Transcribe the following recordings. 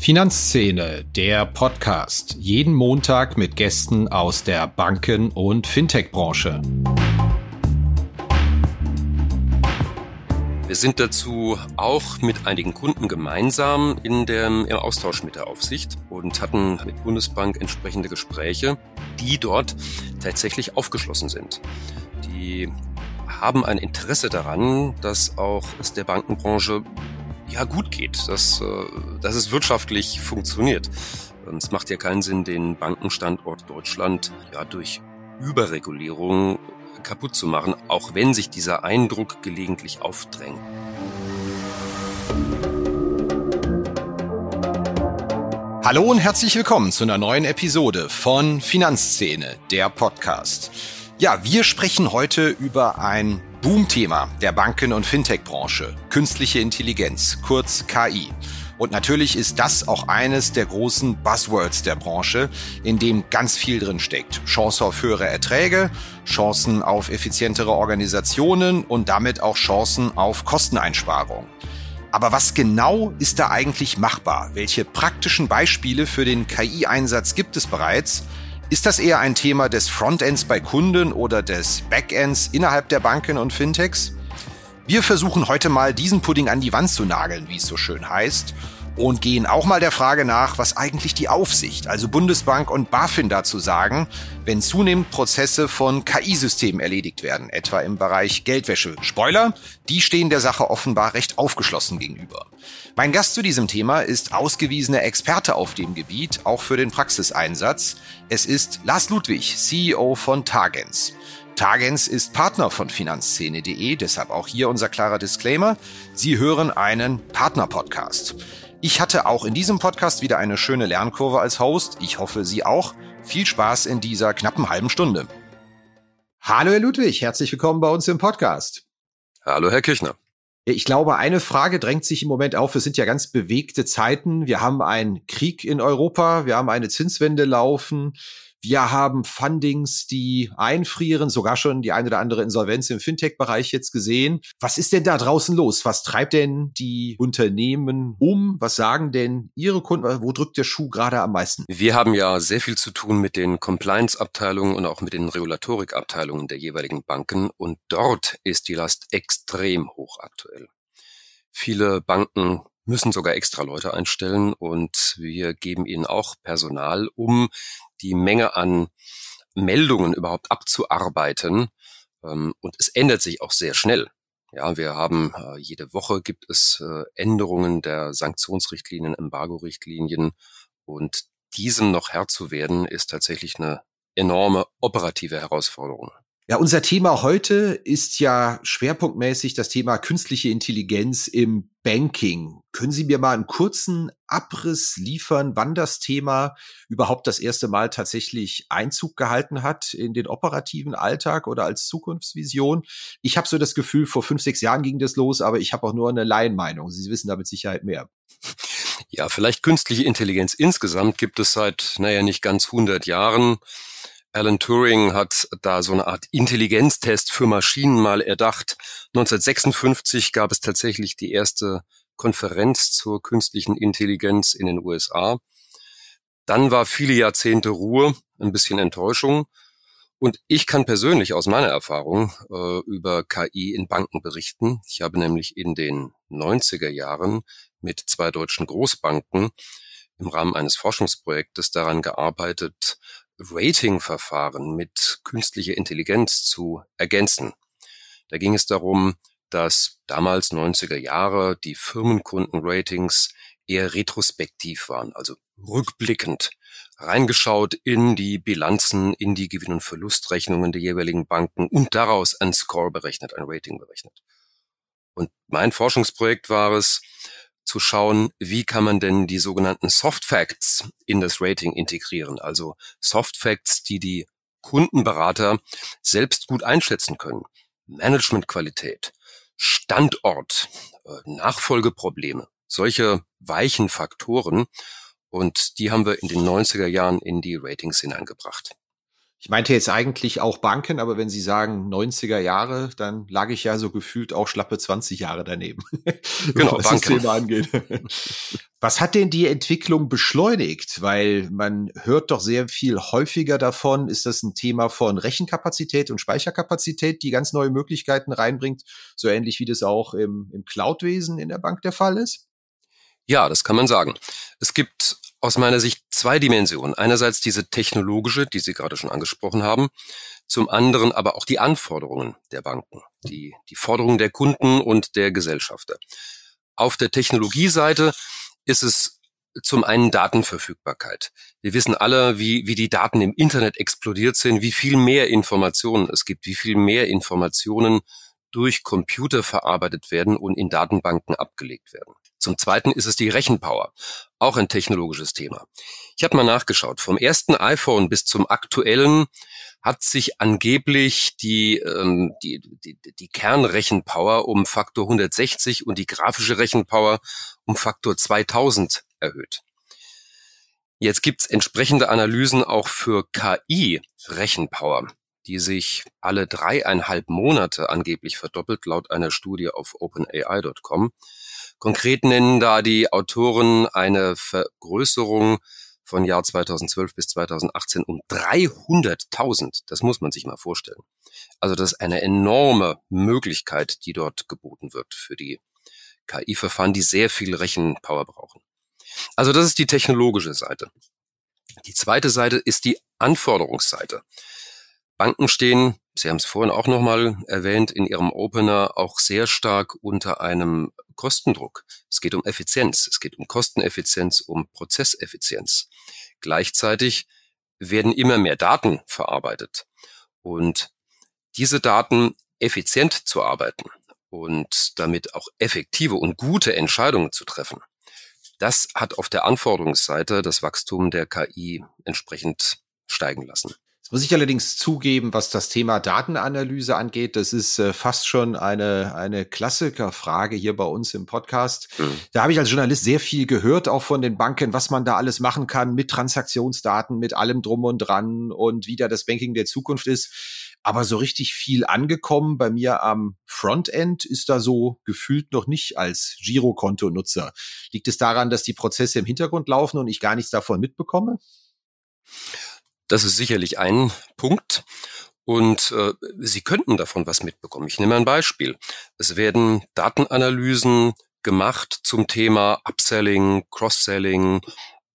Finanzszene, der Podcast. Jeden Montag mit Gästen aus der Banken- und Fintech-Branche. Wir sind dazu auch mit einigen Kunden gemeinsam in dem, im Austausch mit der Aufsicht und hatten mit Bundesbank entsprechende Gespräche, die dort tatsächlich aufgeschlossen sind. Die haben ein Interesse daran, dass auch es der Bankenbranche ja gut geht, dass, äh, dass es wirtschaftlich funktioniert. Es macht ja keinen Sinn, den Bankenstandort Deutschland ja durch Überregulierung kaputt zu machen, auch wenn sich dieser Eindruck gelegentlich aufdrängt. Hallo und herzlich willkommen zu einer neuen Episode von Finanzszene, der Podcast. Ja, wir sprechen heute über ein Boomthema der Banken- und Fintech-Branche, künstliche Intelligenz, kurz KI. Und natürlich ist das auch eines der großen Buzzwords der Branche, in dem ganz viel drin steckt. Chance auf höhere Erträge, Chancen auf effizientere Organisationen und damit auch Chancen auf Kosteneinsparung. Aber was genau ist da eigentlich machbar? Welche praktischen Beispiele für den KI-Einsatz gibt es bereits? Ist das eher ein Thema des Frontends bei Kunden oder des Backends innerhalb der Banken und Fintechs? Wir versuchen heute mal diesen Pudding an die Wand zu nageln, wie es so schön heißt, und gehen auch mal der Frage nach, was eigentlich die Aufsicht, also Bundesbank und BaFin dazu sagen, wenn zunehmend Prozesse von KI-Systemen erledigt werden, etwa im Bereich Geldwäsche. Spoiler, die stehen der Sache offenbar recht aufgeschlossen gegenüber. Mein Gast zu diesem Thema ist ausgewiesener Experte auf dem Gebiet, auch für den Praxiseinsatz. Es ist Lars Ludwig, CEO von Targens. Tagens ist Partner von Finanzszene.de, deshalb auch hier unser klarer Disclaimer. Sie hören einen Partner-Podcast. Ich hatte auch in diesem Podcast wieder eine schöne Lernkurve als Host. Ich hoffe, Sie auch. Viel Spaß in dieser knappen halben Stunde. Hallo, Herr Ludwig. Herzlich willkommen bei uns im Podcast. Hallo, Herr Kirchner. Ich glaube, eine Frage drängt sich im Moment auf. Es sind ja ganz bewegte Zeiten. Wir haben einen Krieg in Europa. Wir haben eine Zinswende laufen. Wir haben Fundings, die einfrieren, sogar schon die eine oder andere Insolvenz im Fintech-Bereich jetzt gesehen. Was ist denn da draußen los? Was treibt denn die Unternehmen um? Was sagen denn Ihre Kunden? Wo drückt der Schuh gerade am meisten? Wir haben ja sehr viel zu tun mit den Compliance-Abteilungen und auch mit den Regulatorik-Abteilungen der jeweiligen Banken. Und dort ist die Last extrem hoch aktuell. Viele Banken müssen sogar extra Leute einstellen und wir geben ihnen auch Personal, um die Menge an Meldungen überhaupt abzuarbeiten. Ähm, und es ändert sich auch sehr schnell. Ja, wir haben äh, jede Woche gibt es äh, Änderungen der Sanktionsrichtlinien, Embargo-Richtlinien und diesem noch Herr zu werden, ist tatsächlich eine enorme operative Herausforderung. Ja, unser Thema heute ist ja schwerpunktmäßig das Thema künstliche Intelligenz im Banking. Können Sie mir mal einen kurzen Abriss liefern, wann das Thema überhaupt das erste Mal tatsächlich Einzug gehalten hat in den operativen Alltag oder als Zukunftsvision? Ich habe so das Gefühl, vor fünf, sechs Jahren ging das los, aber ich habe auch nur eine Laienmeinung. Sie wissen da mit Sicherheit mehr. Ja, vielleicht künstliche Intelligenz insgesamt gibt es seit, naja, nicht ganz 100 Jahren. Alan Turing hat da so eine Art Intelligenztest für Maschinen mal erdacht. 1956 gab es tatsächlich die erste Konferenz zur künstlichen Intelligenz in den USA. Dann war viele Jahrzehnte Ruhe, ein bisschen Enttäuschung. Und ich kann persönlich aus meiner Erfahrung äh, über KI in Banken berichten. Ich habe nämlich in den 90er Jahren mit zwei deutschen Großbanken im Rahmen eines Forschungsprojektes daran gearbeitet, Rating-Verfahren mit künstlicher Intelligenz zu ergänzen. Da ging es darum, dass damals 90er Jahre die Firmenkundenratings eher retrospektiv waren, also rückblickend reingeschaut in die Bilanzen, in die Gewinn- und Verlustrechnungen der jeweiligen Banken und daraus ein Score berechnet, ein Rating berechnet. Und mein Forschungsprojekt war es, zu schauen, wie kann man denn die sogenannten Soft Facts in das Rating integrieren. Also Soft Facts, die die Kundenberater selbst gut einschätzen können. Managementqualität, Standort, äh, Nachfolgeprobleme, solche weichen Faktoren. Und die haben wir in den 90er Jahren in die Ratings hineingebracht. Ich meinte jetzt eigentlich auch Banken, aber wenn Sie sagen 90er Jahre, dann lag ich ja so gefühlt auch schlappe 20 Jahre daneben. Genau, was Banken. das Thema angeht. Was hat denn die Entwicklung beschleunigt? Weil man hört doch sehr viel häufiger davon. Ist das ein Thema von Rechenkapazität und Speicherkapazität, die ganz neue Möglichkeiten reinbringt? So ähnlich wie das auch im, im Cloud-Wesen in der Bank der Fall ist? Ja, das kann man sagen. Es gibt aus meiner Sicht zwei Dimensionen. Einerseits diese technologische, die Sie gerade schon angesprochen haben, zum anderen aber auch die Anforderungen der Banken, die, die Forderungen der Kunden und der Gesellschafter. Auf der Technologieseite ist es zum einen Datenverfügbarkeit. Wir wissen alle, wie, wie die Daten im Internet explodiert sind, wie viel mehr Informationen es gibt, wie viel mehr Informationen durch Computer verarbeitet werden und in Datenbanken abgelegt werden. Zum Zweiten ist es die Rechenpower, auch ein technologisches Thema. Ich habe mal nachgeschaut. Vom ersten iPhone bis zum aktuellen hat sich angeblich die, ähm, die, die, die Kernrechenpower um Faktor 160 und die grafische Rechenpower um Faktor 2000 erhöht. Jetzt gibt's entsprechende Analysen auch für KI-Rechenpower, die sich alle dreieinhalb Monate angeblich verdoppelt, laut einer Studie auf openai.com. Konkret nennen da die Autoren eine Vergrößerung von Jahr 2012 bis 2018 um 300.000. Das muss man sich mal vorstellen. Also das ist eine enorme Möglichkeit, die dort geboten wird für die KI-Verfahren, die sehr viel Rechenpower brauchen. Also das ist die technologische Seite. Die zweite Seite ist die Anforderungsseite. Banken stehen, Sie haben es vorhin auch nochmal erwähnt, in Ihrem Opener auch sehr stark unter einem Kostendruck. Es geht um Effizienz, es geht um Kosteneffizienz, um Prozesseffizienz. Gleichzeitig werden immer mehr Daten verarbeitet. Und diese Daten effizient zu arbeiten und damit auch effektive und gute Entscheidungen zu treffen, das hat auf der Anforderungsseite das Wachstum der KI entsprechend steigen lassen muss ich allerdings zugeben, was das Thema Datenanalyse angeht, das ist äh, fast schon eine, eine Klassikerfrage hier bei uns im Podcast. Mhm. Da habe ich als Journalist sehr viel gehört, auch von den Banken, was man da alles machen kann mit Transaktionsdaten, mit allem drum und dran und wie da das Banking der Zukunft ist. Aber so richtig viel angekommen bei mir am Frontend ist da so gefühlt noch nicht als Girokonto-Nutzer. Liegt es daran, dass die Prozesse im Hintergrund laufen und ich gar nichts davon mitbekomme? Das ist sicherlich ein Punkt. Und äh, Sie könnten davon was mitbekommen. Ich nehme ein Beispiel. Es werden Datenanalysen gemacht zum Thema Upselling, Cross-Selling,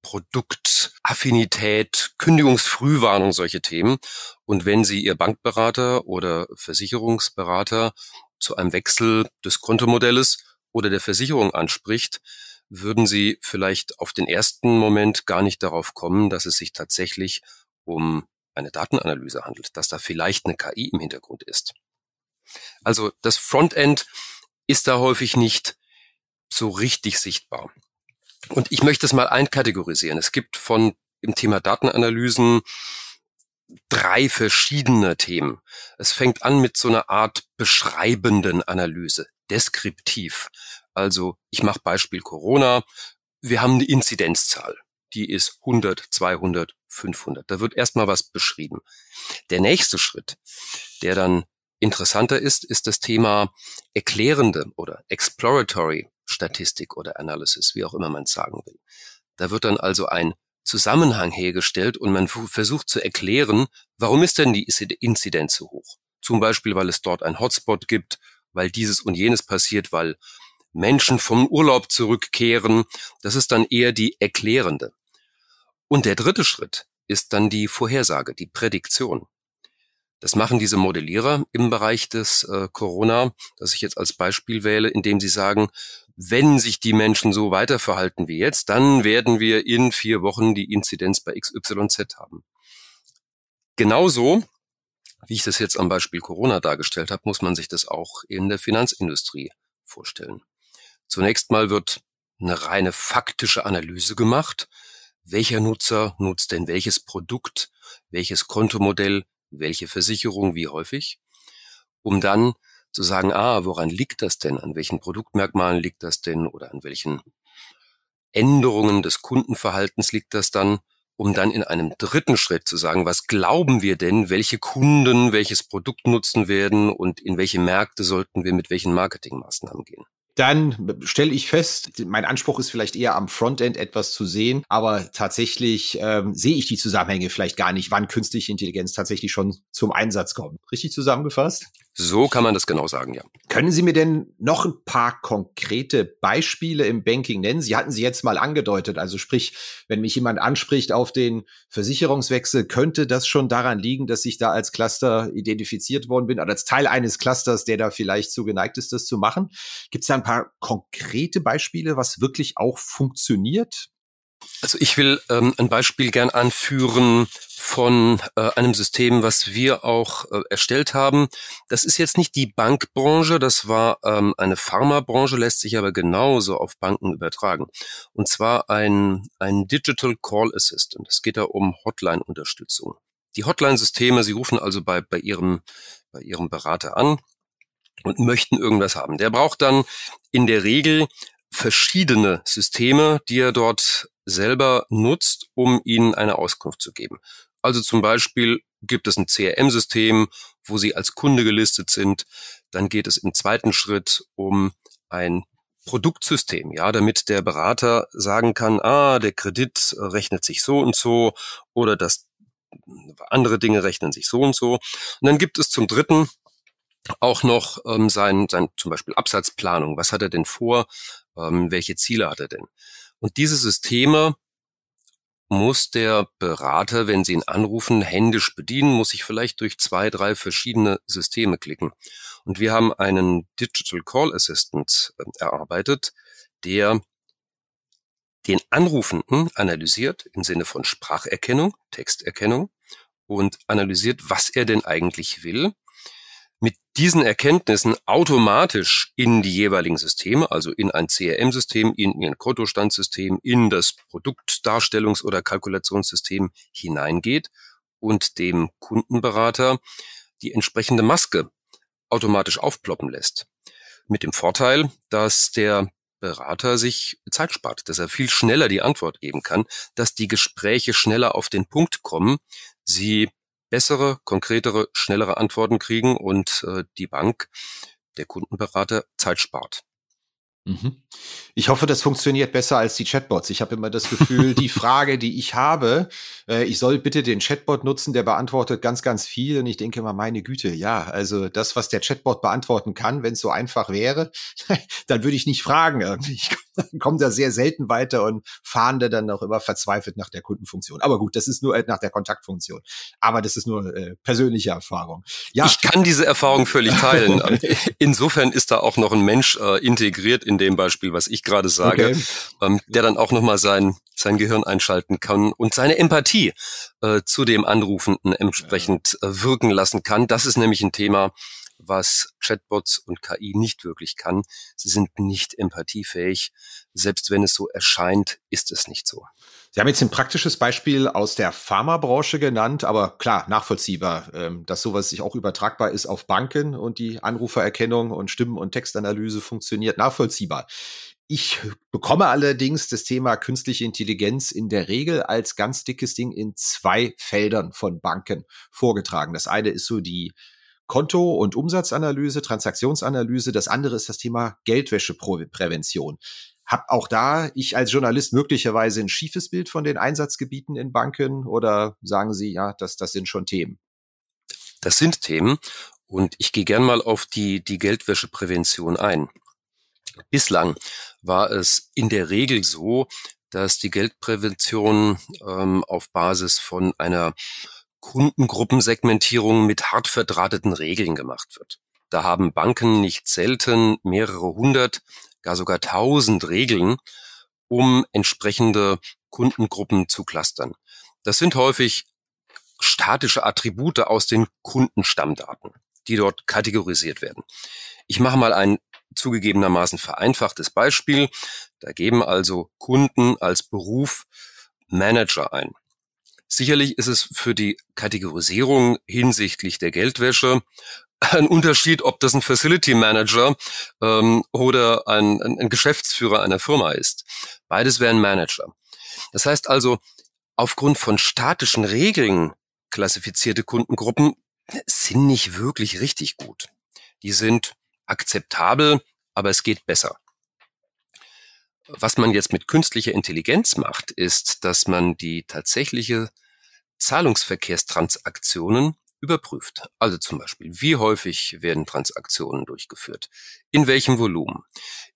Produktaffinität, Kündigungsfrühwarnung, solche Themen. Und wenn Sie Ihr Bankberater oder Versicherungsberater zu einem Wechsel des Kontomodells oder der Versicherung anspricht, würden Sie vielleicht auf den ersten Moment gar nicht darauf kommen, dass es sich tatsächlich um eine Datenanalyse handelt, dass da vielleicht eine KI im Hintergrund ist. Also das Frontend ist da häufig nicht so richtig sichtbar. Und ich möchte es mal einkategorisieren. Es gibt von im Thema Datenanalysen drei verschiedene Themen. Es fängt an mit so einer Art beschreibenden Analyse, deskriptiv. Also ich mache Beispiel Corona. Wir haben eine Inzidenzzahl die ist 100, 200, 500. Da wird erstmal was beschrieben. Der nächste Schritt, der dann interessanter ist, ist das Thema erklärende oder exploratory Statistik oder Analysis, wie auch immer man es sagen will. Da wird dann also ein Zusammenhang hergestellt und man versucht zu erklären, warum ist denn die Inzidenz so hoch? Zum Beispiel, weil es dort ein Hotspot gibt, weil dieses und jenes passiert, weil Menschen vom Urlaub zurückkehren. Das ist dann eher die erklärende. Und der dritte Schritt ist dann die Vorhersage, die Prädiktion. Das machen diese Modellierer im Bereich des äh, Corona, das ich jetzt als Beispiel wähle, indem sie sagen, wenn sich die Menschen so weiterverhalten wie jetzt, dann werden wir in vier Wochen die Inzidenz bei XYZ haben. Genauso, wie ich das jetzt am Beispiel Corona dargestellt habe, muss man sich das auch in der Finanzindustrie vorstellen. Zunächst mal wird eine reine faktische Analyse gemacht welcher Nutzer nutzt denn welches Produkt, welches Kontomodell, welche Versicherung, wie häufig, um dann zu sagen, ah, woran liegt das denn? An welchen Produktmerkmalen liegt das denn? Oder an welchen Änderungen des Kundenverhaltens liegt das dann? um dann in einem dritten Schritt zu sagen, was glauben wir denn, welche Kunden welches Produkt nutzen werden und in welche Märkte sollten wir mit welchen Marketingmaßnahmen gehen dann stelle ich fest, mein Anspruch ist vielleicht eher am Frontend etwas zu sehen, aber tatsächlich ähm, sehe ich die Zusammenhänge vielleicht gar nicht, wann künstliche Intelligenz tatsächlich schon zum Einsatz kommt. Richtig zusammengefasst? So kann man das genau sagen, ja. Können Sie mir denn noch ein paar konkrete Beispiele im Banking nennen? Sie hatten sie jetzt mal angedeutet. Also sprich, wenn mich jemand anspricht auf den Versicherungswechsel, könnte das schon daran liegen, dass ich da als Cluster identifiziert worden bin oder als Teil eines Clusters, der da vielleicht zu geneigt ist, das zu machen? Gibt es da ein paar konkrete Beispiele, was wirklich auch funktioniert? Also ich will ähm, ein Beispiel gern anführen von äh, einem System, was wir auch äh, erstellt haben. Das ist jetzt nicht die Bankbranche, das war ähm, eine Pharmabranche, lässt sich aber genauso auf Banken übertragen. Und zwar ein, ein Digital Call Assistant. Es geht da um Hotline-Unterstützung. Die Hotline-Systeme, Sie rufen also bei, bei, Ihrem, bei Ihrem Berater an und möchten irgendwas haben. Der braucht dann in der Regel verschiedene Systeme, die er dort selber nutzt, um ihnen eine Auskunft zu geben. Also zum Beispiel gibt es ein CRM-System, wo Sie als Kunde gelistet sind. Dann geht es im zweiten Schritt um ein Produktsystem, ja, damit der Berater sagen kann, ah, der Kredit rechnet sich so und so oder das andere Dinge rechnen sich so und so. Und dann gibt es zum dritten auch noch ähm, sein, sein zum Beispiel Absatzplanung. Was hat er denn vor? Ähm, welche Ziele hat er denn? Und diese Systeme muss der Berater, wenn Sie ihn anrufen, händisch bedienen, muss sich vielleicht durch zwei, drei verschiedene Systeme klicken. Und wir haben einen Digital Call Assistant ähm, erarbeitet, der den Anrufenden analysiert im Sinne von Spracherkennung, Texterkennung und analysiert, was er denn eigentlich will diesen Erkenntnissen automatisch in die jeweiligen Systeme, also in ein CRM-System, in Ihr Kontostandssystem, in das Produktdarstellungs- oder Kalkulationssystem hineingeht und dem Kundenberater die entsprechende Maske automatisch aufploppen lässt. Mit dem Vorteil, dass der Berater sich Zeit spart, dass er viel schneller die Antwort geben kann, dass die Gespräche schneller auf den Punkt kommen, sie bessere, konkretere, schnellere Antworten kriegen und äh, die Bank, der Kundenberater, Zeit spart. Mhm. Ich hoffe, das funktioniert besser als die Chatbots. Ich habe immer das Gefühl, die Frage, die ich habe, äh, ich soll bitte den Chatbot nutzen, der beantwortet ganz, ganz viel. Und ich denke immer, meine Güte, ja, also das, was der Chatbot beantworten kann, wenn es so einfach wäre, dann würde ich nicht fragen. Ich komme da sehr selten weiter und fahnde dann auch immer verzweifelt nach der Kundenfunktion. Aber gut, das ist nur äh, nach der Kontaktfunktion. Aber das ist nur äh, persönliche Erfahrung. Ja. Ich kann diese Erfahrung völlig teilen. Insofern ist da auch noch ein Mensch äh, integriert in dem Beispiel, was ich gerade sage, okay. ähm, der dann auch nochmal sein, sein Gehirn einschalten kann und seine Empathie äh, zu dem Anrufenden entsprechend äh, wirken lassen kann. Das ist nämlich ein Thema, was Chatbots und KI nicht wirklich kann. Sie sind nicht empathiefähig. Selbst wenn es so erscheint, ist es nicht so. Sie haben jetzt ein praktisches Beispiel aus der Pharmabranche genannt, aber klar, nachvollziehbar, ähm, dass sowas sich auch übertragbar ist auf Banken und die Anrufererkennung und Stimmen- und Textanalyse funktioniert nachvollziehbar. Ich bekomme allerdings das Thema künstliche Intelligenz in der Regel als ganz dickes Ding in zwei Feldern von Banken vorgetragen. Das eine ist so die Konto- und Umsatzanalyse, Transaktionsanalyse. Das andere ist das Thema Geldwäscheprävention. Hab auch da ich als Journalist möglicherweise ein schiefes Bild von den Einsatzgebieten in Banken oder sagen Sie, ja, das, das sind schon Themen? Das sind Themen und ich gehe gern mal auf die, die Geldwäscheprävention ein. Bislang war es in der Regel so, dass die Geldprävention ähm, auf Basis von einer Kundengruppensegmentierung mit hart verdrahteten Regeln gemacht wird. Da haben Banken nicht selten mehrere hundert, gar sogar tausend Regeln, um entsprechende Kundengruppen zu clustern. Das sind häufig statische Attribute aus den Kundenstammdaten, die dort kategorisiert werden. Ich mache mal ein zugegebenermaßen vereinfachtes Beispiel. Da geben also Kunden als Beruf Manager ein. Sicherlich ist es für die Kategorisierung hinsichtlich der Geldwäsche ein Unterschied, ob das ein Facility Manager ähm, oder ein, ein, Geschäftsführer einer Firma ist. Beides wären Manager. Das heißt also, aufgrund von statischen Regeln klassifizierte Kundengruppen sind nicht wirklich richtig gut. Die sind akzeptabel, aber es geht besser. Was man jetzt mit künstlicher Intelligenz macht, ist, dass man die tatsächliche Zahlungsverkehrstransaktionen überprüft. Also zum Beispiel, wie häufig werden Transaktionen durchgeführt? In welchem Volumen?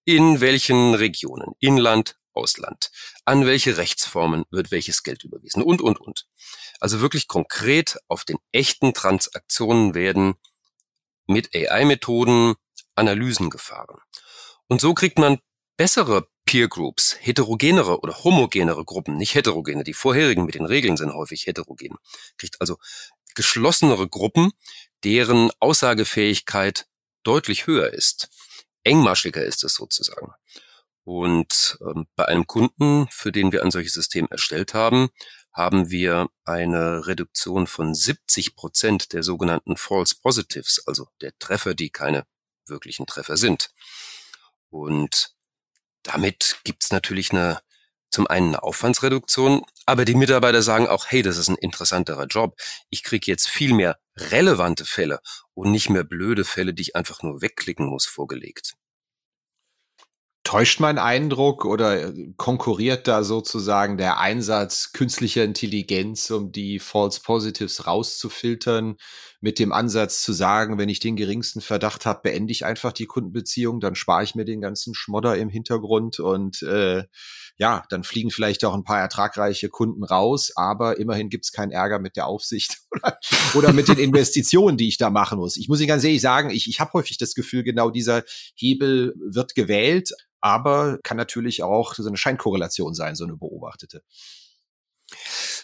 In welchen Regionen? Inland, Ausland? An welche Rechtsformen wird welches Geld überwiesen? Und, und, und. Also wirklich konkret auf den echten Transaktionen werden mit AI-Methoden Analysen gefahren. Und so kriegt man bessere Peer Groups, heterogenere oder homogenere Gruppen, nicht heterogene, die vorherigen mit den Regeln sind häufig heterogen, kriegt also geschlossenere Gruppen, deren Aussagefähigkeit deutlich höher ist. Engmaschiger ist es sozusagen. Und ähm, bei einem Kunden, für den wir ein solches System erstellt haben, haben wir eine Reduktion von 70 Prozent der sogenannten False Positives, also der Treffer, die keine wirklichen Treffer sind. Und damit gibt's natürlich eine zum einen eine Aufwandsreduktion, aber die Mitarbeiter sagen auch, hey, das ist ein interessanterer Job. Ich kriege jetzt viel mehr relevante Fälle und nicht mehr blöde Fälle, die ich einfach nur wegklicken muss, vorgelegt. Täuscht mein Eindruck oder konkurriert da sozusagen der Einsatz künstlicher Intelligenz, um die False Positives rauszufiltern, mit dem Ansatz zu sagen, wenn ich den geringsten Verdacht habe, beende ich einfach die Kundenbeziehung, dann spare ich mir den ganzen Schmodder im Hintergrund und äh, ja, dann fliegen vielleicht auch ein paar ertragreiche Kunden raus, aber immerhin gibt's keinen Ärger mit der Aufsicht oder, oder mit den Investitionen, die ich da machen muss. Ich muss Ihnen ganz ehrlich sagen, ich, ich habe häufig das Gefühl, genau dieser Hebel wird gewählt, aber kann natürlich auch so eine Scheinkorrelation sein, so eine beobachtete.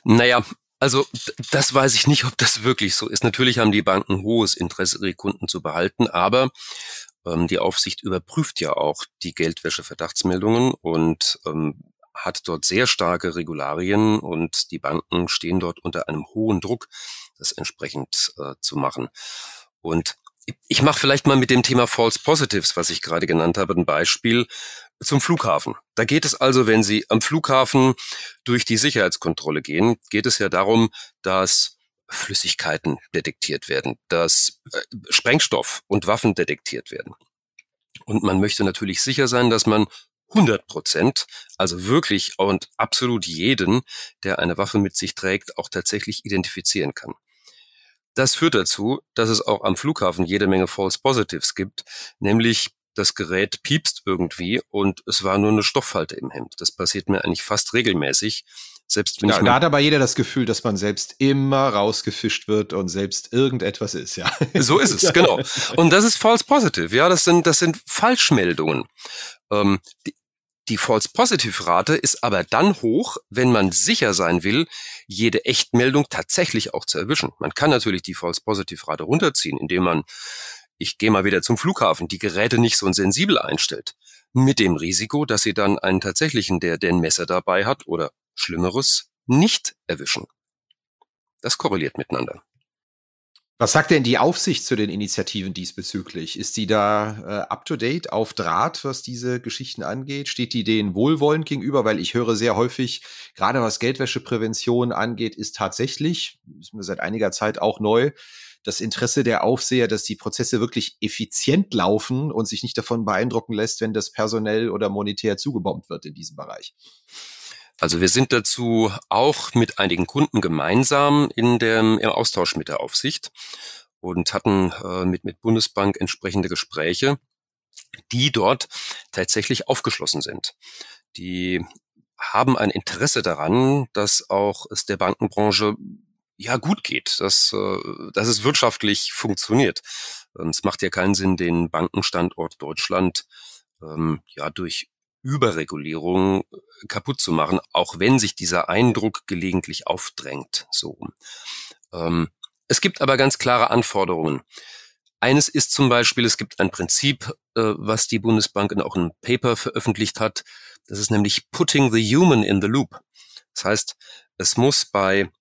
Naja, also das weiß ich nicht, ob das wirklich so ist. Natürlich haben die Banken hohes Interesse, ihre Kunden zu behalten, aber ähm, die Aufsicht überprüft ja auch die Geldwäsche-Verdachtsmeldungen und ähm, hat dort sehr starke Regularien und die Banken stehen dort unter einem hohen Druck, das entsprechend äh, zu machen. Und ich mache vielleicht mal mit dem Thema False Positives, was ich gerade genannt habe, ein Beispiel zum Flughafen. Da geht es also, wenn Sie am Flughafen durch die Sicherheitskontrolle gehen, geht es ja darum, dass Flüssigkeiten detektiert werden, dass äh, Sprengstoff und Waffen detektiert werden. Und man möchte natürlich sicher sein, dass man 100 Prozent, also wirklich und absolut jeden, der eine Waffe mit sich trägt, auch tatsächlich identifizieren kann. Das führt dazu, dass es auch am Flughafen jede Menge False Positives gibt, nämlich das Gerät piepst irgendwie und es war nur eine Stofffalte im Hemd. Das passiert mir eigentlich fast regelmäßig. Selbst wenn ja, ich da hat aber jeder das Gefühl, dass man selbst immer rausgefischt wird und selbst irgendetwas ist, ja. So ist es, genau. Und das ist false positive, ja, das sind, das sind Falschmeldungen. Ähm, die, die False Positive Rate ist aber dann hoch, wenn man sicher sein will, jede Echtmeldung tatsächlich auch zu erwischen. Man kann natürlich die False Positive Rate runterziehen, indem man, ich gehe mal wieder zum Flughafen, die Geräte nicht so sensibel einstellt. Mit dem Risiko, dass sie dann einen tatsächlichen, der den Messer dabei hat oder Schlimmeres, nicht erwischen. Das korreliert miteinander. Was sagt denn die Aufsicht zu den Initiativen diesbezüglich? Ist die da äh, up-to-date, auf Draht, was diese Geschichten angeht? Steht die denen wohlwollend gegenüber? Weil ich höre sehr häufig, gerade was Geldwäscheprävention angeht, ist tatsächlich, ist mir seit einiger Zeit auch neu, das Interesse der Aufseher, dass die Prozesse wirklich effizient laufen und sich nicht davon beeindrucken lässt, wenn das personell oder monetär zugebombt wird in diesem Bereich. Also wir sind dazu auch mit einigen Kunden gemeinsam in dem, im Austausch mit der Aufsicht und hatten äh, mit, mit Bundesbank entsprechende Gespräche, die dort tatsächlich aufgeschlossen sind. Die haben ein Interesse daran, dass auch es der Bankenbranche ja gut geht, dass, äh, dass es wirtschaftlich funktioniert. Ähm, es macht ja keinen Sinn, den Bankenstandort Deutschland ähm, ja durch Überregulierung äh, kaputt zu machen, auch wenn sich dieser Eindruck gelegentlich aufdrängt. So. Ähm, es gibt aber ganz klare Anforderungen. Eines ist zum Beispiel, es gibt ein Prinzip, äh, was die Bundesbank in auch einem Paper veröffentlicht hat. Das ist nämlich Putting the Human in the Loop. Das heißt, es muss bei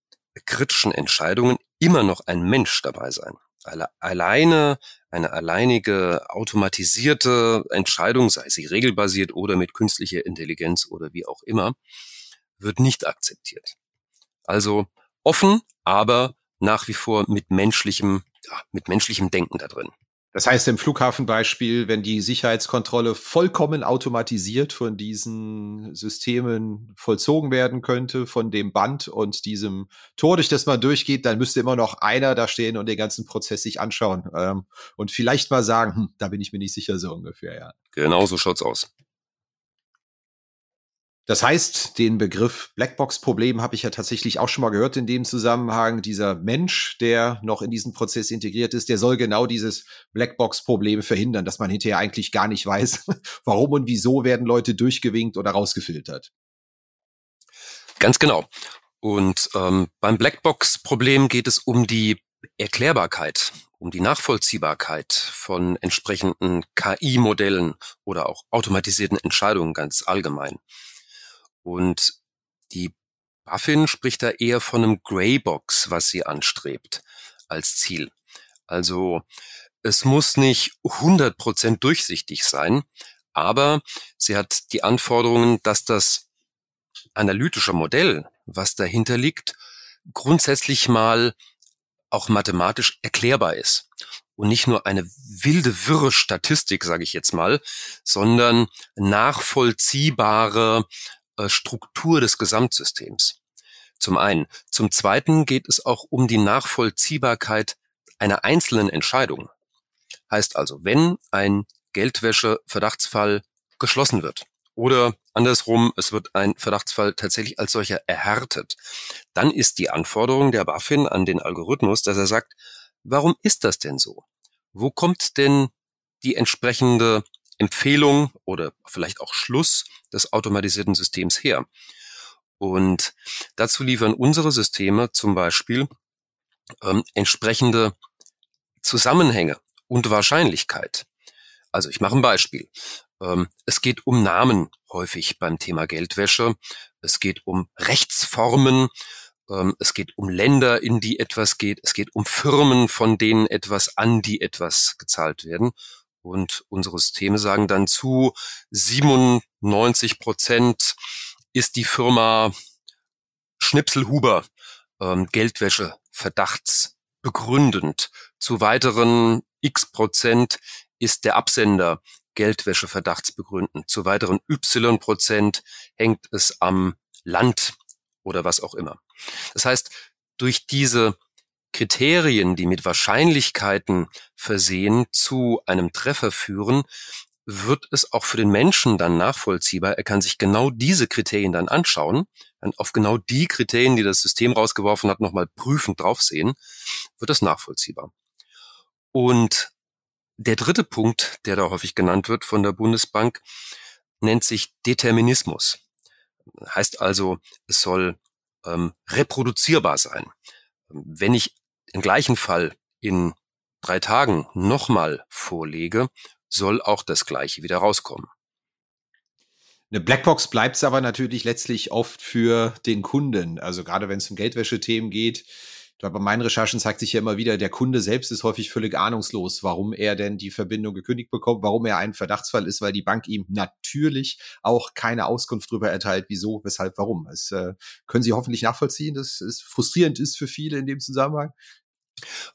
kritischen Entscheidungen immer noch ein Mensch dabei sein alleine eine alleinige automatisierte Entscheidung, sei sie regelbasiert oder mit künstlicher Intelligenz oder wie auch immer, wird nicht akzeptiert. Also offen, aber nach wie vor mit menschlichem, ja, mit menschlichem Denken da drin. Das heißt im Flughafenbeispiel, wenn die Sicherheitskontrolle vollkommen automatisiert von diesen Systemen vollzogen werden könnte, von dem Band und diesem Tor, durch das man durchgeht, dann müsste immer noch einer da stehen und den ganzen Prozess sich anschauen ähm, und vielleicht mal sagen, hm, da bin ich mir nicht sicher so ungefähr, ja. Genau so schaut's aus. Das heißt, den Begriff Blackbox-Problem habe ich ja tatsächlich auch schon mal gehört in dem Zusammenhang. Dieser Mensch, der noch in diesen Prozess integriert ist, der soll genau dieses Blackbox-Problem verhindern, dass man hinterher eigentlich gar nicht weiß, warum und wieso werden Leute durchgewinkt oder rausgefiltert. Ganz genau. Und ähm, beim Blackbox-Problem geht es um die Erklärbarkeit, um die Nachvollziehbarkeit von entsprechenden KI-Modellen oder auch automatisierten Entscheidungen ganz allgemein. Und die Buffin spricht da eher von einem Greybox, was sie anstrebt als Ziel. Also es muss nicht 100% durchsichtig sein, aber sie hat die Anforderungen, dass das analytische Modell, was dahinter liegt, grundsätzlich mal auch mathematisch erklärbar ist. Und nicht nur eine wilde, wirre Statistik, sage ich jetzt mal, sondern nachvollziehbare Struktur des Gesamtsystems. Zum einen. Zum zweiten geht es auch um die Nachvollziehbarkeit einer einzelnen Entscheidung. Heißt also, wenn ein Geldwäsche-Verdachtsfall geschlossen wird oder andersrum, es wird ein Verdachtsfall tatsächlich als solcher erhärtet, dann ist die Anforderung der BaFin an den Algorithmus, dass er sagt, warum ist das denn so? Wo kommt denn die entsprechende Empfehlung oder vielleicht auch Schluss des automatisierten Systems her. Und dazu liefern unsere Systeme zum Beispiel ähm, entsprechende Zusammenhänge und Wahrscheinlichkeit. Also ich mache ein Beispiel. Ähm, es geht um Namen häufig beim Thema Geldwäsche. Es geht um Rechtsformen. Ähm, es geht um Länder, in die etwas geht. Es geht um Firmen, von denen etwas an die etwas gezahlt werden. Und unsere Systeme sagen dann zu 97 Prozent ist die Firma Schnipselhuber ähm, Geldwäsche verdachtsbegründend. Zu weiteren x Prozent ist der Absender Geldwäsche verdachtsbegründend. Zu weiteren y Prozent hängt es am Land oder was auch immer. Das heißt, durch diese Kriterien, die mit Wahrscheinlichkeiten versehen zu einem Treffer führen, wird es auch für den Menschen dann nachvollziehbar. Er kann sich genau diese Kriterien dann anschauen, dann auf genau die Kriterien, die das System rausgeworfen hat, nochmal prüfend draufsehen, wird es nachvollziehbar. Und der dritte Punkt, der da häufig genannt wird von der Bundesbank, nennt sich Determinismus. Heißt also, es soll ähm, reproduzierbar sein. Wenn ich den gleichen Fall in drei Tagen nochmal vorlege, soll auch das gleiche wieder rauskommen. Eine Blackbox bleibt es aber natürlich letztlich oft für den Kunden. Also gerade wenn es um Geldwäsche-Themen geht, bei meinen Recherchen zeigt sich ja immer wieder, der Kunde selbst ist häufig völlig ahnungslos, warum er denn die Verbindung gekündigt bekommt, warum er ein Verdachtsfall ist, weil die Bank ihm natürlich auch keine Auskunft darüber erteilt, wieso, weshalb, warum. Das äh, können Sie hoffentlich nachvollziehen, dass es frustrierend ist für viele in dem Zusammenhang.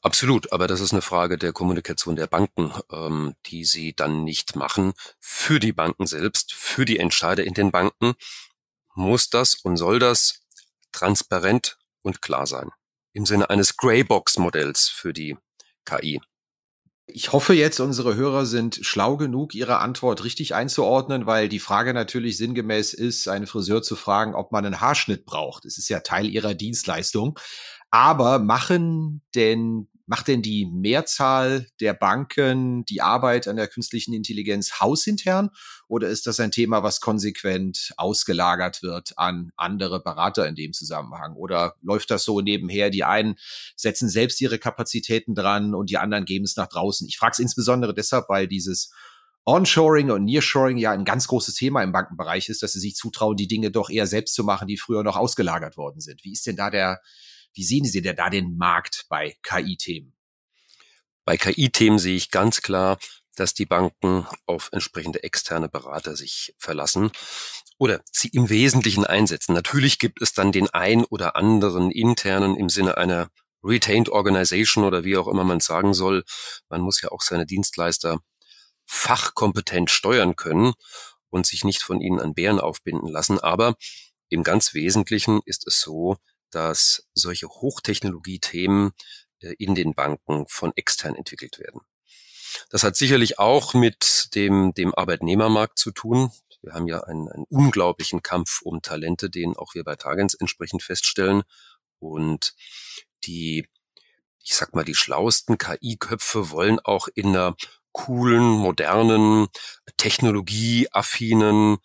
Absolut, aber das ist eine Frage der Kommunikation der Banken, ähm, die sie dann nicht machen. Für die Banken selbst, für die Entscheider in den Banken muss das und soll das transparent und klar sein. Im Sinne eines Greybox-Modells für die KI. Ich hoffe jetzt, unsere Hörer sind schlau genug, ihre Antwort richtig einzuordnen, weil die Frage natürlich sinngemäß ist, einen Friseur zu fragen, ob man einen Haarschnitt braucht. Es ist ja Teil ihrer Dienstleistung. Aber machen denn, macht denn die Mehrzahl der Banken die Arbeit an der künstlichen Intelligenz hausintern? Oder ist das ein Thema, was konsequent ausgelagert wird an andere Berater in dem Zusammenhang? Oder läuft das so nebenher? Die einen setzen selbst ihre Kapazitäten dran und die anderen geben es nach draußen. Ich frage es insbesondere deshalb, weil dieses Onshoring und Nearshoring ja ein ganz großes Thema im Bankenbereich ist, dass sie sich zutrauen, die Dinge doch eher selbst zu machen, die früher noch ausgelagert worden sind. Wie ist denn da der, wie sehen Sie denn da den Markt bei KI-Themen? Bei KI-Themen sehe ich ganz klar, dass die Banken auf entsprechende externe Berater sich verlassen. oder sie im Wesentlichen einsetzen. Natürlich gibt es dann den ein oder anderen internen im Sinne einer Retained Organization oder wie auch immer man sagen soll. Man muss ja auch seine Dienstleister fachkompetent steuern können und sich nicht von ihnen an Bären aufbinden lassen. Aber im ganz Wesentlichen ist es so, dass solche Hochtechnologie-Themen äh, in den Banken von extern entwickelt werden. Das hat sicherlich auch mit dem, dem Arbeitnehmermarkt zu tun. Wir haben ja einen, einen unglaublichen Kampf um Talente, den auch wir bei Tagens entsprechend feststellen. Und die, ich sag mal, die schlauesten KI-Köpfe wollen auch in einer coolen, modernen, technologieaffinen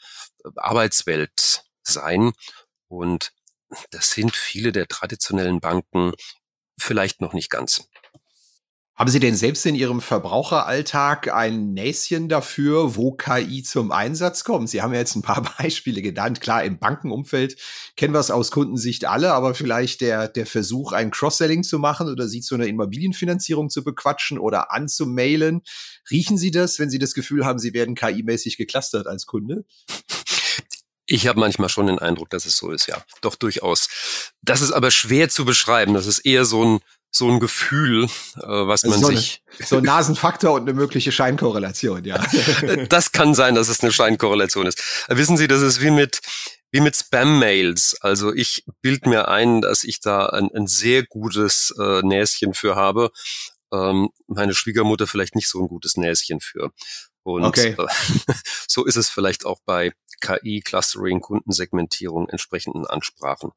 Arbeitswelt sein. Und das sind viele der traditionellen Banken vielleicht noch nicht ganz. Haben Sie denn selbst in Ihrem Verbraucheralltag ein Näschen dafür, wo KI zum Einsatz kommt? Sie haben ja jetzt ein paar Beispiele genannt. Klar, im Bankenumfeld kennen wir es aus Kundensicht alle, aber vielleicht der, der Versuch, ein Cross-Selling zu machen oder Sie zu einer Immobilienfinanzierung zu bequatschen oder anzumailen. Riechen Sie das, wenn Sie das Gefühl haben, Sie werden KI-mäßig geclustert als Kunde? Ich habe manchmal schon den Eindruck, dass es so ist, ja. Doch durchaus. Das ist aber schwer zu beschreiben. Das ist eher so ein so ein Gefühl, äh, was also man so sich. Eine, so ein Nasenfaktor und eine mögliche Scheinkorrelation, ja. das kann sein, dass es eine Scheinkorrelation ist. Wissen Sie, das ist wie mit wie mit Spam-Mails. Also ich bild mir ein, dass ich da ein, ein sehr gutes äh, Näschen für habe. Ähm, meine Schwiegermutter vielleicht nicht so ein gutes Näschen für. Und okay. äh, so ist es vielleicht auch bei KI, Clustering, Kundensegmentierung, entsprechenden Ansprachen.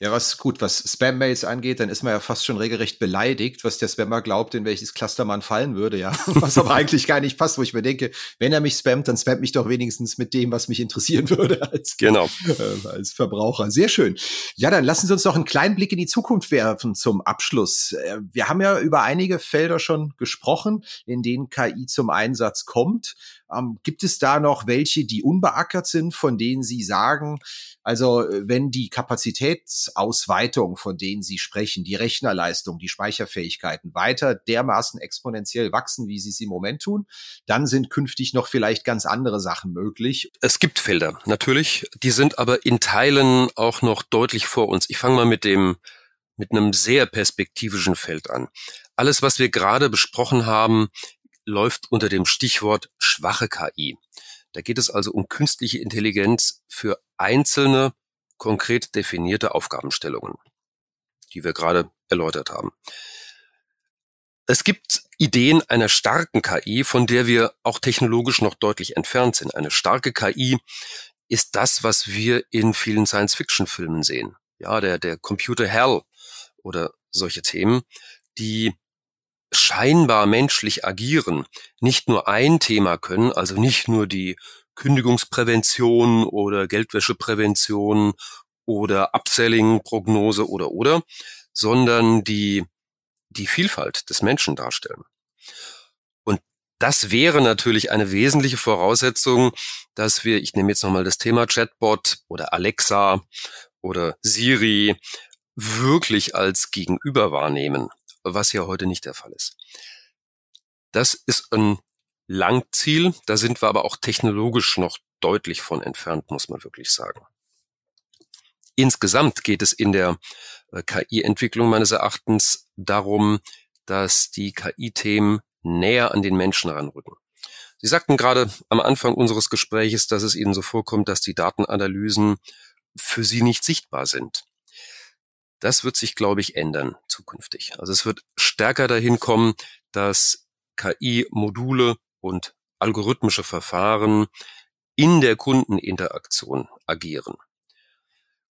Ja, was gut, was Spam-Mails angeht, dann ist man ja fast schon regelrecht beleidigt, was der Spammer glaubt, in welches Cluster man fallen würde, ja. Was aber eigentlich gar nicht passt, wo ich mir denke, wenn er mich spammt, dann spammt mich doch wenigstens mit dem, was mich interessieren würde als, genau. Äh, als Verbraucher. Sehr schön. Ja, dann lassen Sie uns noch einen kleinen Blick in die Zukunft werfen zum Abschluss. Äh, wir haben ja über einige Felder schon gesprochen, in denen KI zum Einsatz kommt. Ähm, gibt es da noch welche, die unbeackert sind, von denen Sie sagen, also äh, wenn die Kapazitätsausweitung, von denen Sie sprechen, die Rechnerleistung, die Speicherfähigkeiten weiter dermaßen exponentiell wachsen, wie sie es im Moment tun, dann sind künftig noch vielleicht ganz andere Sachen möglich. Es gibt Felder, natürlich. Die sind aber in Teilen auch noch deutlich vor uns. Ich fange mal mit dem mit einem sehr perspektivischen Feld an. Alles, was wir gerade besprochen haben, läuft unter dem Stichwort schwache KI. Da geht es also um künstliche Intelligenz für einzelne konkret definierte Aufgabenstellungen, die wir gerade erläutert haben. Es gibt Ideen einer starken KI, von der wir auch technologisch noch deutlich entfernt sind. Eine starke KI ist das, was wir in vielen Science-Fiction-Filmen sehen. Ja, der, der Computer Hell oder solche Themen, die scheinbar menschlich agieren, nicht nur ein Thema können, also nicht nur die Kündigungsprävention oder Geldwäscheprävention oder Upselling-Prognose oder oder, sondern die, die Vielfalt des Menschen darstellen. Und das wäre natürlich eine wesentliche Voraussetzung, dass wir, ich nehme jetzt nochmal das Thema Chatbot oder Alexa oder Siri, wirklich als Gegenüber wahrnehmen was ja heute nicht der Fall ist. Das ist ein Langziel, da sind wir aber auch technologisch noch deutlich von entfernt, muss man wirklich sagen. Insgesamt geht es in der äh, KI-Entwicklung meines Erachtens darum, dass die KI-Themen näher an den Menschen ranrücken. Sie sagten gerade am Anfang unseres Gespräches, dass es Ihnen so vorkommt, dass die Datenanalysen für Sie nicht sichtbar sind. Das wird sich, glaube ich, ändern zukünftig. Also es wird stärker dahin kommen, dass KI-Module und algorithmische Verfahren in der Kundeninteraktion agieren.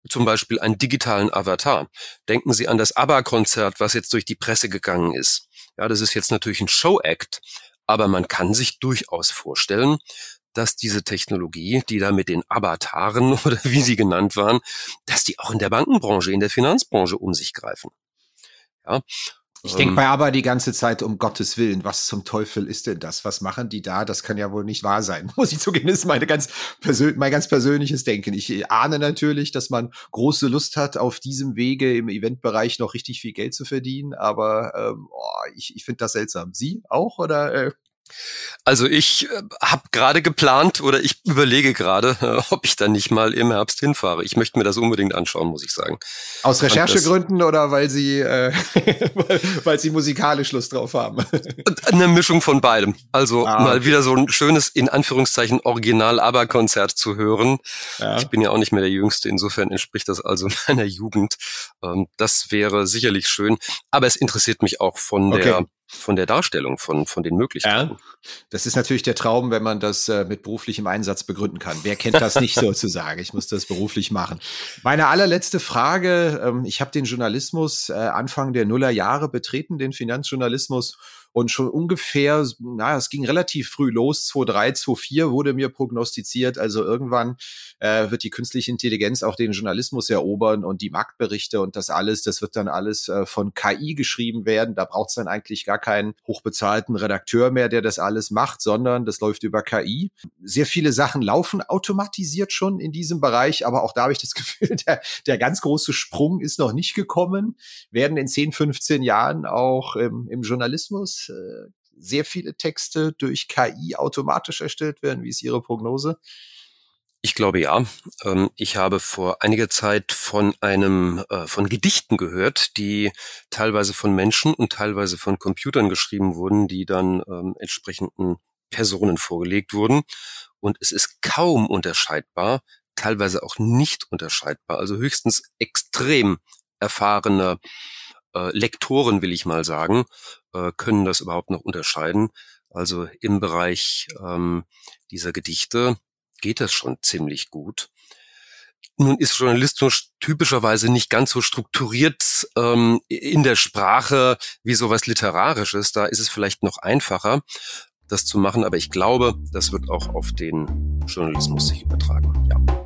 Zum Beispiel einen digitalen Avatar. Denken Sie an das ABBA-Konzert, was jetzt durch die Presse gegangen ist. Ja, das ist jetzt natürlich ein Show-Act, aber man kann sich durchaus vorstellen, dass diese Technologie, die da mit den Avataren oder wie sie genannt waren, dass die auch in der Bankenbranche, in der Finanzbranche um sich greifen. Ja. Ich denke ähm, bei aber die ganze Zeit, um Gottes Willen, was zum Teufel ist denn das? Was machen die da? Das kann ja wohl nicht wahr sein. Muss ich zugeben, ist meine ganz mein ganz persönliches Denken. Ich ahne natürlich, dass man große Lust hat, auf diesem Wege im Eventbereich noch richtig viel Geld zu verdienen, aber ähm, oh, ich, ich finde das seltsam. Sie auch oder? Äh? Also ich äh, habe gerade geplant oder ich überlege gerade, äh, ob ich dann nicht mal im Herbst hinfahre. Ich möchte mir das unbedingt anschauen, muss ich sagen. Aus Recherchegründen oder weil Sie, äh, weil Sie musikalisch Lust drauf haben? Eine Mischung von beidem. Also ah, mal wieder so ein schönes, in Anführungszeichen, Original-Aber-Konzert zu hören. Ja. Ich bin ja auch nicht mehr der Jüngste, insofern entspricht das also meiner Jugend. Ähm, das wäre sicherlich schön. Aber es interessiert mich auch von okay. der von der Darstellung, von, von den Möglichkeiten. Ja, das ist natürlich der Traum, wenn man das äh, mit beruflichem Einsatz begründen kann. Wer kennt das nicht sozusagen? Ich muss das beruflich machen. Meine allerletzte Frage, ähm, ich habe den Journalismus äh, Anfang der Nullerjahre betreten, den Finanzjournalismus und schon ungefähr, na, es ging relativ früh los, 2003, 2004 wurde mir prognostiziert, also irgendwann äh, wird die künstliche Intelligenz auch den Journalismus erobern und die Marktberichte und das alles, das wird dann alles äh, von KI geschrieben werden. Da braucht es dann eigentlich gar keinen hochbezahlten Redakteur mehr, der das alles macht, sondern das läuft über KI. Sehr viele Sachen laufen automatisiert schon in diesem Bereich, aber auch da habe ich das Gefühl, der, der ganz große Sprung ist noch nicht gekommen. Werden in 10, 15 Jahren auch ähm, im Journalismus äh, sehr viele Texte durch KI automatisch erstellt werden? Wie ist Ihre Prognose? Ich glaube ja. Ähm, ich habe vor einiger Zeit von einem äh, von Gedichten gehört, die teilweise von Menschen und teilweise von Computern geschrieben wurden, die dann ähm, entsprechenden Personen vorgelegt wurden. Und es ist kaum unterscheidbar, teilweise auch nicht unterscheidbar, also höchstens extrem erfahrene äh, Lektoren, will ich mal sagen, äh, können das überhaupt noch unterscheiden. Also im Bereich ähm, dieser Gedichte geht das schon ziemlich gut. Nun ist Journalismus typischerweise nicht ganz so strukturiert ähm, in der Sprache wie sowas Literarisches. Da ist es vielleicht noch einfacher, das zu machen, aber ich glaube, das wird auch auf den Journalismus sich übertragen. Ja.